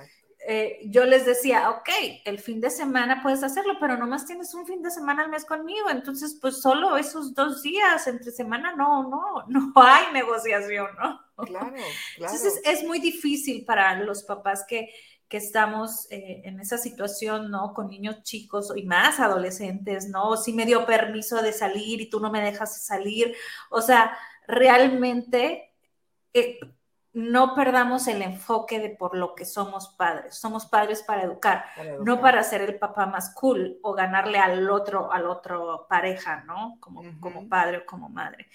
eh, yo les decía, ok, el fin de semana puedes hacerlo, pero nomás tienes un fin de semana al mes conmigo, entonces pues solo esos dos días entre semana no, no, no hay negociación, ¿no? Claro, claro. Entonces es muy difícil para los papás que, que estamos eh, en esa situación, ¿no? Con niños chicos y más adolescentes, ¿no? Si me dio permiso de salir y tú no me dejas salir, o sea, realmente... Eh, no perdamos el enfoque de por lo que somos padres. Somos padres para educar, no para ser el papá más cool o ganarle al otro, al otro pareja, ¿no? Como, como padre o como madre.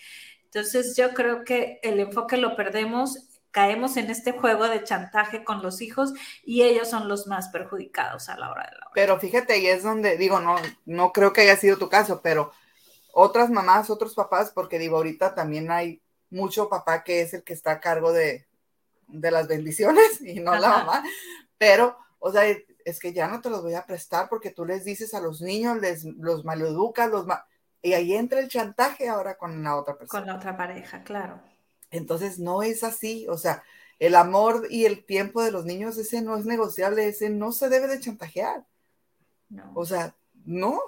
Entonces yo creo que el enfoque lo perdemos, caemos en este juego de chantaje con los hijos y ellos son los más perjudicados a la hora de la hora. Pero fíjate, ahí es donde digo, no, no creo que haya sido tu caso, pero otras mamás, otros papás, porque digo, ahorita también hay mucho papá que es el que está a cargo de, de las bendiciones y no la mamá, pero, o sea, es que ya no te los voy a prestar porque tú les dices a los niños, les los maleducas, los y ahí entra el chantaje ahora con la otra persona. Con la otra pareja, claro. Entonces no es así, o sea, el amor y el tiempo de los niños, ese no es negociable, ese no se debe de chantajear. No. O sea, no,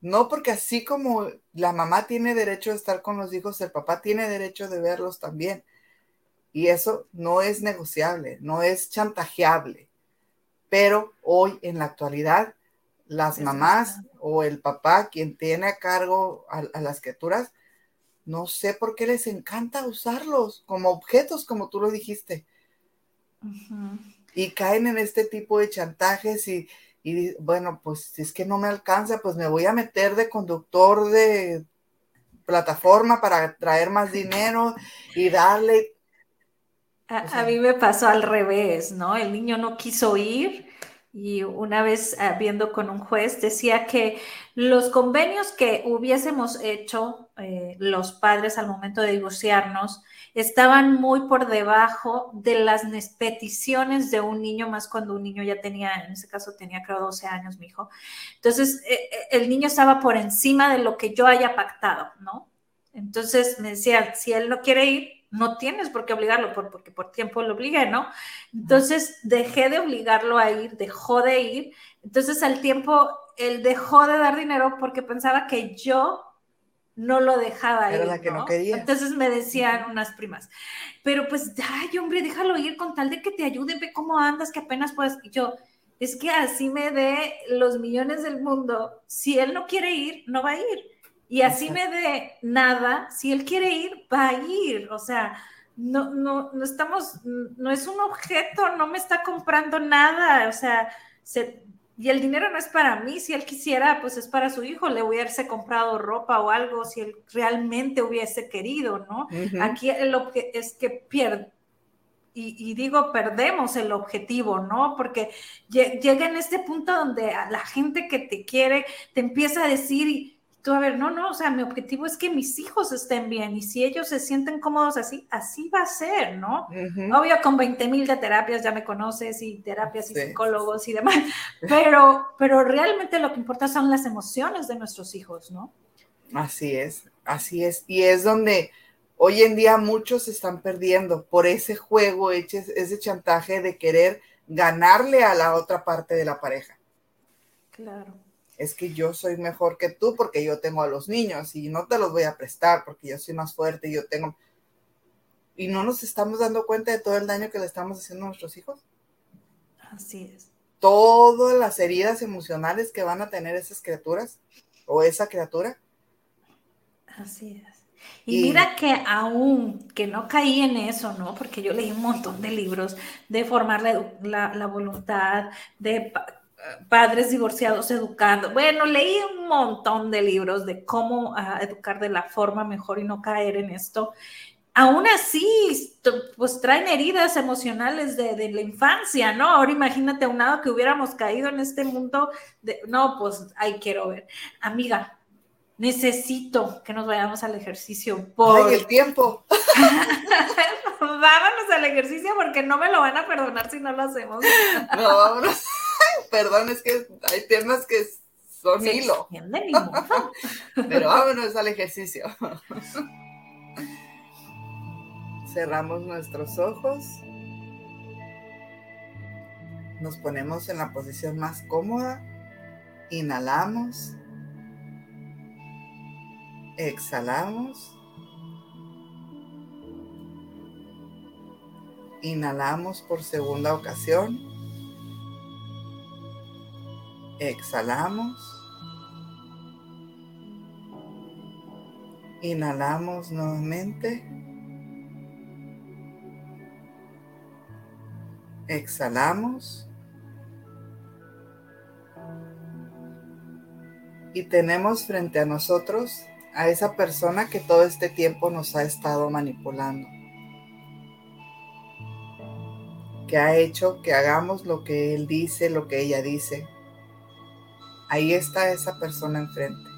no porque así como la mamá tiene derecho de estar con los hijos, el papá tiene derecho de verlos también. Y eso no es negociable, no es chantajeable. Pero hoy, en la actualidad, las mamás o el papá, quien tiene a cargo a, las criaturas, no sé por qué les encanta usarlos como objetos, como tú lo dijiste. Y caen en este tipo de chantajes y, y, bueno, pues si es que no me alcanza, pues me voy a meter de conductor de plataforma para traer más dinero y darle a, mí me pasó al revés, ¿no? El niño no quiso ir y una vez ah, viendo con un juez decía que los convenios que hubiésemos hecho eh, los padres al momento de divorciarnos estaban muy por debajo de las peticiones de un niño, más cuando un niño ya tenía, en ese caso tenía creo 12 años mi hijo. Entonces, eh, eh, el niño estaba por encima de lo que yo haya pactado, ¿no? Entonces me decía, si él no quiere ir, no tienes por qué obligarlo, porque por tiempo lo obligué, ¿no? Entonces dejé de obligarlo a ir, dejó de ir. Entonces al tiempo él dejó de dar dinero porque pensaba que yo no lo dejaba Era la que ¿no? quería. Entonces me decían unas primas, pero pues, ay, hombre, déjalo ir con tal de que te ayude, ve cómo andas, que apenas puedes. Y yo, es que así me dé los millones del mundo. Si él no quiere ir, no va a ir. Y así me dé nada, si él quiere ir, va a ir. O sea, no, no, no estamos, no es un objeto, no me está comprando nada. O sea, y el dinero no es para mí. Si él quisiera, pues es para su hijo. Le hubiese comprado ropa o algo si él realmente hubiese querido, ¿no? Aquí lo que es que pierde. Y, digo, perdemos el objetivo, ¿no? Porque llega en este punto donde la gente que te quiere te empieza a decir, tú, a ver, no, no, o sea, mi objetivo es que mis hijos estén bien y si ellos se sienten cómodos así, así va a ser, ¿no? Obvio, con 20 mil de terapias ya me conoces y terapias y psicólogos y demás, pero, pero realmente lo que importa son las emociones de nuestros hijos, ¿no? Así es, así es. Y es donde hoy en día muchos se están perdiendo por ese juego, ese chantaje de querer ganarle a la otra parte de la pareja. Claro es que yo soy mejor que tú porque yo tengo a los niños y no te los voy a prestar porque yo soy más fuerte y yo tengo... Y no nos estamos dando cuenta de todo el daño que le estamos haciendo a nuestros hijos. Así es. Todas las heridas emocionales que van a tener esas criaturas o esa criatura. Así es. Y, mira que aún que no caí en eso, ¿no? Porque yo leí un montón de libros de formar la, la voluntad, de padres divorciados educando. Bueno, leí un montón de libros de cómo ah, educar de la forma mejor y no caer en esto. Aún así, pues traen heridas emocionales de, la infancia, ¿no? Ahora imagínate un lado que hubiéramos caído en este mundo de, no, pues ahí quiero ver. Amiga, necesito que nos vayamos al ejercicio por el tiempo. Vámonos al ejercicio porque no me lo van a perdonar si no lo hacemos. no, vámonos. Perdón, es que hay temas que son hilo. Pero vámonos al ejercicio. Cerramos nuestros ojos. Nos ponemos en la posición más cómoda. Inhalamos. Exhalamos. Inhalamos por segunda ocasión. Exhalamos. Inhalamos nuevamente. Exhalamos. Y tenemos frente a nosotros a esa persona que todo este tiempo nos ha estado manipulando. Que ha hecho que hagamos lo que él dice, lo que ella dice, Ahí está esa persona enfrente.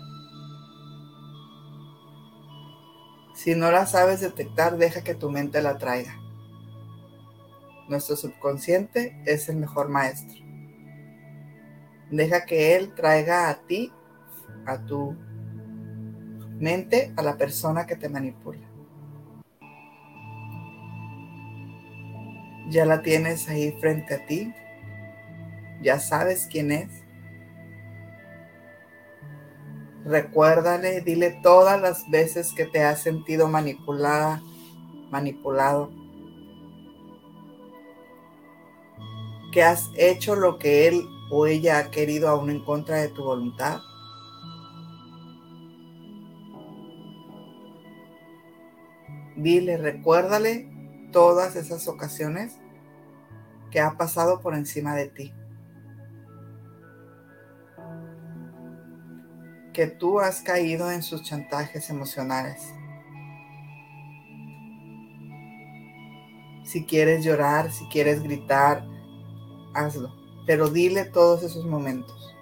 Si no la sabes detectar, deja que tu mente la traiga. Nuestro subconsciente es el mejor maestro. Deja que él traiga a ti, a tu mente, a la persona que te manipula. Ya la tienes ahí frente a ti. Ya sabes quién es. Recuérdale, dile todas las veces que te has sentido manipulada, manipulado. Que has hecho lo que él o ella ha querido aún en contra de tu voluntad. Dile, recuérdale todas esas ocasiones que ha pasado por encima de ti. Que tú has caído en sus chantajes emocionales. Si quieres llorar, si quieres gritar, hazlo. Pero dile todos esos momentos.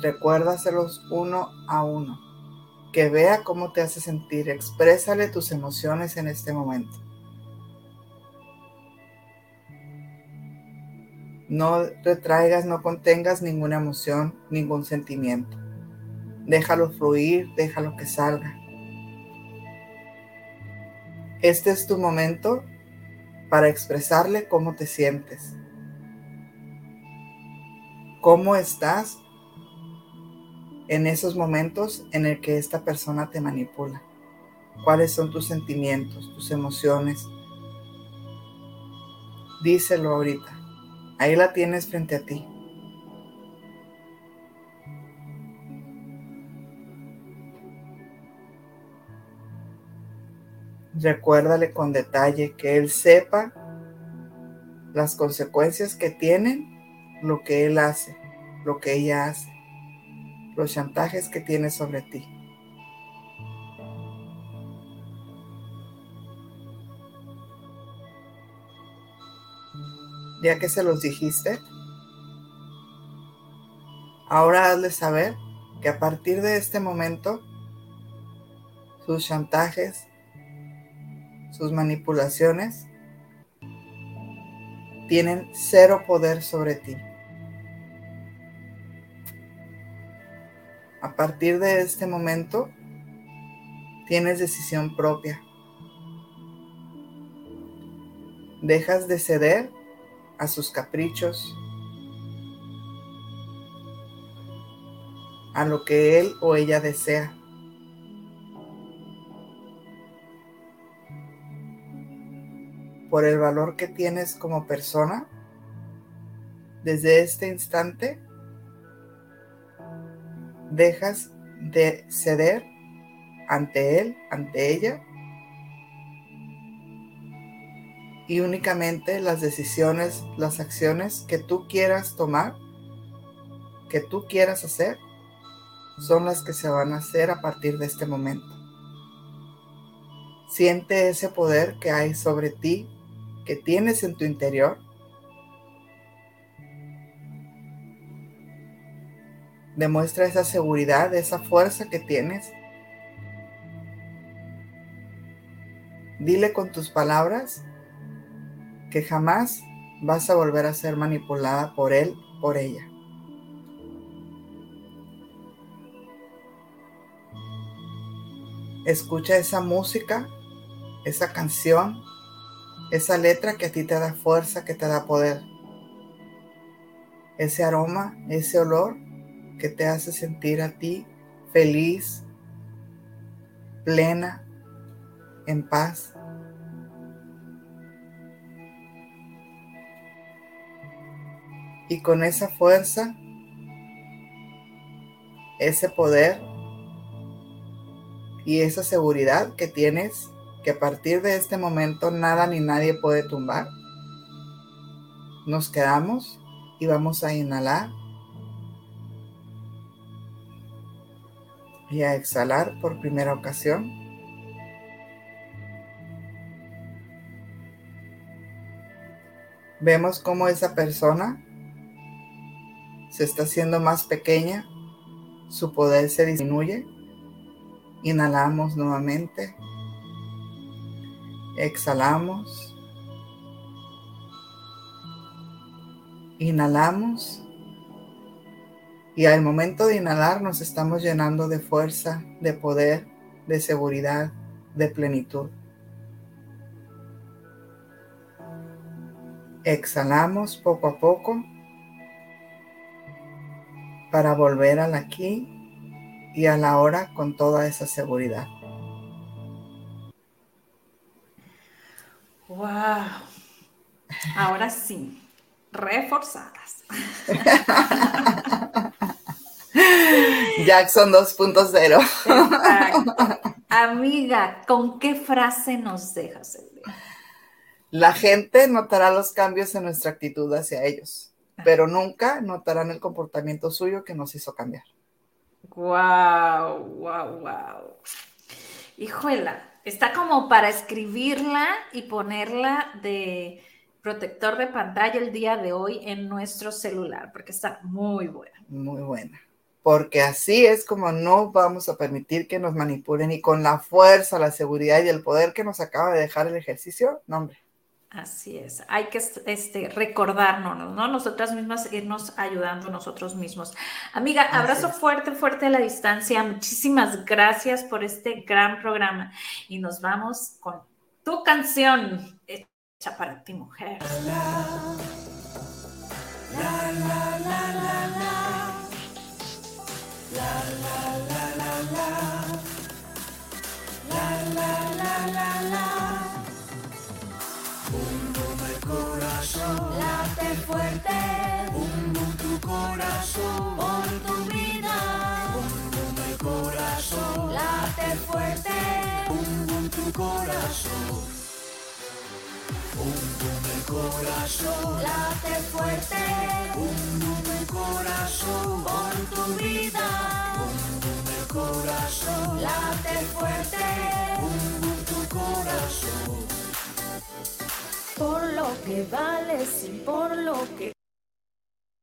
Recuérdaselos uno a uno. Que vea cómo te hace sentir. Exprésale tus emociones en este momento. No retraigas, no contengas ninguna emoción, ningún sentimiento. Déjalo fluir, déjalo que salga. Este es tu momento para expresarle cómo te sientes. ¿Cómo estás en esos momentos en el que esta persona te manipula? ¿Cuáles son tus sentimientos, tus emociones? Díselo ahorita. Ahí la tienes frente a ti. Recuérdale con detalle que él sepa las consecuencias que tienen lo que él hace, lo que ella hace, los chantajes que tiene sobre ti. Ya que se los dijiste, ahora hazle saber que a partir de este momento, sus chantajes, sus manipulaciones, tienen cero poder sobre ti. A partir de este momento, tienes decisión propia. Dejas de ceder a sus caprichos, a lo que él o ella desea. Por el valor que tienes como persona, desde este instante dejas de ceder ante él, ante ella, y únicamente las decisiones, las acciones que tú quieras tomar, que tú quieras hacer, son las que se van a hacer a partir de este momento. Siente ese poder que hay sobre ti, que tienes en tu interior. Demuestra esa seguridad, esa fuerza que tienes. Dile con tus palabras que jamás vas a volver a ser manipulada por él, por ella. Escucha esa música, esa canción, esa letra que a ti te da fuerza, que te da poder. Ese aroma, ese olor que te hace sentir a ti feliz, plena, en paz. Y con esa fuerza, ese poder, y esa seguridad que tienes que a partir de este momento nada ni nadie puede tumbar. Nos quedamos y vamos a inhalar y a exhalar por primera ocasión. Vemos cómo esa persona se está haciendo más pequeña, su poder se disminuye Inhalamos nuevamente. Exhalamos. Inhalamos. Y al momento de inhalar nos estamos llenando de fuerza, de poder, de seguridad, de plenitud. Exhalamos poco a poco para volver al aquí y a la hora con toda esa seguridad. Wow. Ahora sí, reforzadas. Jackson 2.0. Amiga, ¿con qué frase nos dejas el día? La gente notará los cambios en nuestra actitud hacia ellos, pero nunca notarán el comportamiento suyo que nos hizo cambiar. Wow, wow, wow. Hijuela, está como para escribirla y ponerla de protector de pantalla el día de hoy en nuestro celular, porque está muy buena. Muy buena. Porque así es como no vamos a permitir que nos manipulen y con la fuerza, la seguridad y el poder que nos acaba de dejar el ejercicio, no hombre, Así es, hay que este, recordarnos, ¿no? Nosotras mismas irnos ayudando nosotros mismos. Amiga, abrazo fuerte, fuerte a la distancia. Muchísimas gracias por este gran programa y nos vamos con tu canción hecha para ti, mujer. La, la, la, corazón late fuerte. Bum tu corazón por tu vida. Bum el corazón late fuerte. Bum tu corazón. Bum el corazón late fuerte. Bum el corazón por tu vida. Bum el corazón late fuerte. Bum tu corazón por lo que vales y por lo que